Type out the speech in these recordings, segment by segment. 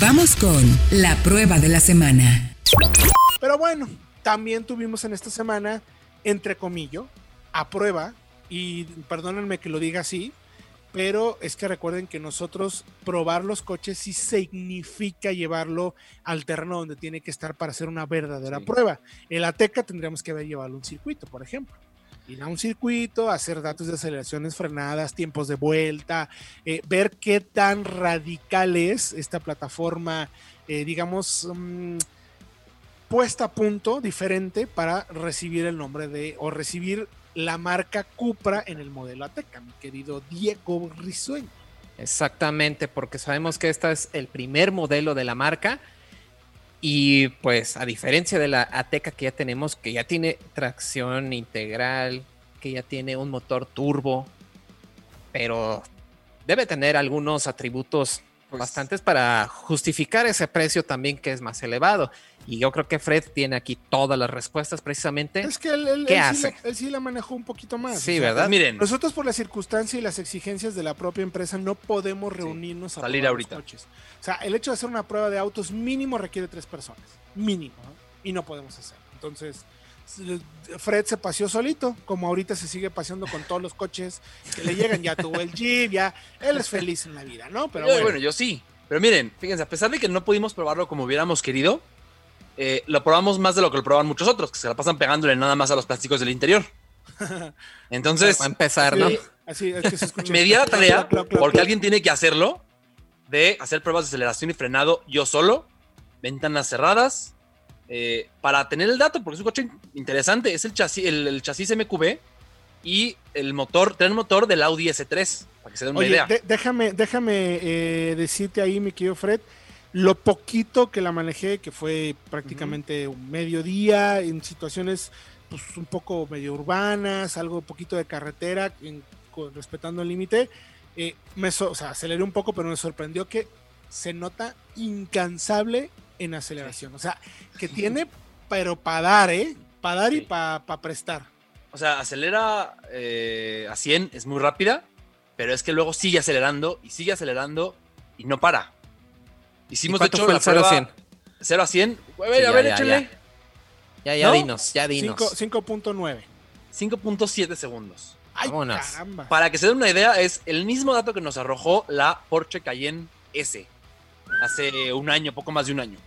Vamos con la prueba de la semana. Pero bueno, también tuvimos en esta semana, entre comillas, a prueba, y perdónenme que lo diga así, pero es que recuerden que nosotros probar los coches sí significa llevarlo al terreno donde tiene que estar para hacer una verdadera prueba. El Ateca tendríamos que haber llevado un circuito, por ejemplo. Ir a un circuito, hacer datos de aceleraciones frenadas, tiempos de vuelta, eh, ver qué tan radical es esta plataforma, eh, digamos, mm, puesta a punto diferente para recibir el nombre de, o recibir la marca Cupra en el modelo Ateca, mi querido Diego Risueño. Exactamente, porque sabemos que este es el primer modelo de la marca y pues a diferencia de la Ateca que ya tenemos, que ya tiene tracción integral, que ya tiene un motor turbo, pero debe tener algunos atributos pues bastantes para justificar ese precio también que es más elevado. Y yo creo que Fred tiene aquí todas las respuestas precisamente. Es que él, ¿Qué sí hace? la- él sí la manejó un poquito más. Sí, O sea, ¿verdad? Miren, Nosotros por la circunstancia y las exigencias de la propia empresa no podemos reunirnos a salir ahorita. los coches. O sea, el hecho de hacer una prueba de autos mínimo requiere tres personas. Mínimo. ¿no? Y no podemos hacerlo. Entonces, Fred se paseó solito, como ahorita se sigue paseando con todos los coches que le llegan. Ya tuvo el Jeep, ya. Él es feliz en la vida, ¿no? Pero yo- bueno. bueno, yo sí. Pero miren, fíjense, a pesar de que no pudimos probarlo como hubiéramos querido, eh, lo probamos más de lo que lo probaban muchos otros, que se la pasan pegándole nada más a los plásticos del interior. Entonces, Va a empezar, ¿no? Sí, Así es que se escucha. me di a la tarea, porque alguien tiene que hacerlo, de hacer pruebas de aceleración y frenado yo solo, ventanas cerradas, eh, para tener el dato, porque es un coche interesante. Es el chasis, el, el chasis MQB y el motor, tren motor del Audi S3, para que se den una Oye, idea. de- déjame, déjame eh, decirte ahí, mi querido Fred, lo poquito que la manejé, que fue prácticamente un mediodía, en situaciones pues, un poco medio urbanas, algo poquito de carretera, en- con- respetando el límite, eh, me so- o sea, aceleré un poco, pero me sorprendió que se nota incansable en aceleración. O sea, que tiene, pero para dar, ¿eh? Para dar y para prestar. O sea, acelera eh, a 100, es muy rápida, pero es que luego sigue acelerando y sigue acelerando y no para. ¿Y Hicimos de cuánto hecho fue la el 0 a prueba 100? 0 a 100. A ver, Sí, a ya, ver, ya, échenle. Ya, ya ¿No? dinos, ya dinos. Cinco- 5.9. 5.7 segundos. Ay, Vámonos. caramba. Para que se den una idea, es el mismo dato que nos arrojó la Porsche Cayenne S hace un año, poco más de un año.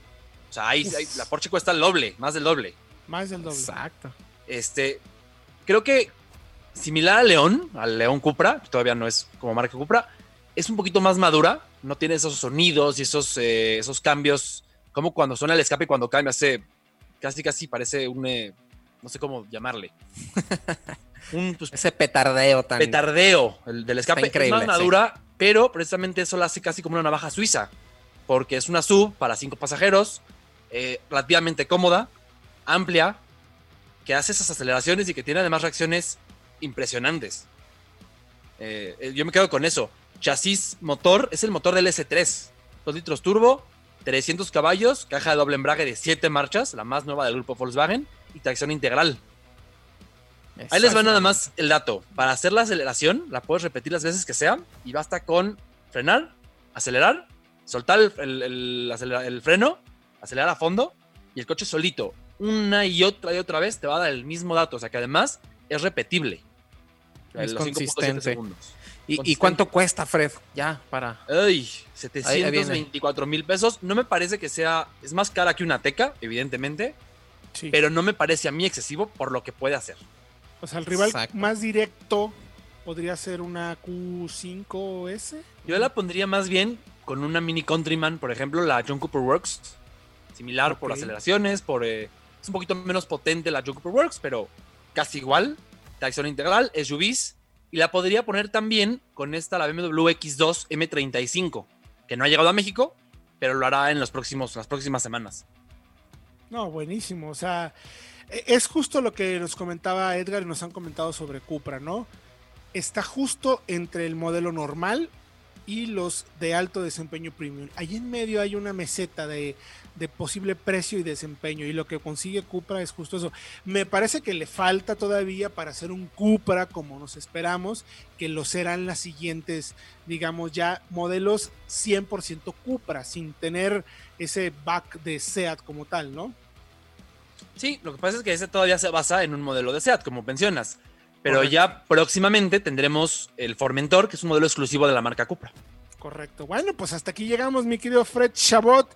O sea, la Porsche cuesta el doble, más del doble. Más del doble. Exacto. Este, creo que similar al León, al León Cupra, todavía no es como marca Cupra, es un poquito más madura, no tiene esos sonidos y esos, eh, esos cambios, como cuando suena el escape y cuando cambia, hace casi casi parece un, eh, no sé cómo llamarle, un pues, Ese petardeo tan. petardeo el del escape, increíble, es más madura, pero precisamente eso la hace casi como una navaja suiza, porque es una sub para cinco pasajeros, eh, relativamente cómoda, amplia, que hace esas aceleraciones y que tiene además reacciones impresionantes. Eh, eh, yo me quedo con eso. Chasis motor es el motor del S3, 2 litros turbo, 300 caballos, caja de doble embrague de 7 marchas, la más nueva del grupo Volkswagen, y tracción integral. Ahí les va nada más el dato. Para hacer la aceleración, la puedes repetir las veces que sea y basta con frenar, acelerar, soltar el, el- el acelera- el freno, acelerar a fondo y el coche solito, una y otra y otra vez, te va a dar el mismo dato. O sea que además es repetible. Es Los 5.7 consistente. segundos. ¿Y, ¿Y consistente. cuánto cuesta, Fred? Ya, para. Ay, Ahí- ahí viene. 724 mil pesos. No me parece que sea. Es más cara que una teca, evidentemente. Sí. Pero no me parece a mí excesivo por lo que puede hacer. o sea, el rival Exacto. más directo podría ser una Q5S. Yo la pondría más bien con una Mini Countryman, por ejemplo, la John Cooper Works. Similar por aceleraciones, por. eh, es un poquito menos potente la John Cooper Works, pero casi igual. Tracción integral, SUVs. Y la podría poner también con esta, la BMW X2 M35, que no ha llegado a México, pero lo hará en, los próximos, en las próximas semanas. No, buenísimo. O sea, e- es justo lo que nos comentaba Edgar y nos han comentado sobre Cupra, ¿no? Está justo entre el modelo normal y los de alto desempeño premium. Allí en medio hay una meseta de, de, posible precio y desempeño y lo que consigue Cupra es justo eso. Me parece que le falta todavía para hacer un Cupra como nos esperamos, que lo serán las siguientes, digamos ya modelos 100% Cupra, sin tener ese back de SEAT como tal, ¿no? Sí, lo que pasa es que ese todavía se basa en un modelo de SEAT, como mencionas. Pero Correcto. ya próximamente tendremos el Formentor, que es un modelo exclusivo de la marca Cupra. Correcto. Bueno, pues hasta aquí llegamos, mi querido Fred Chabot.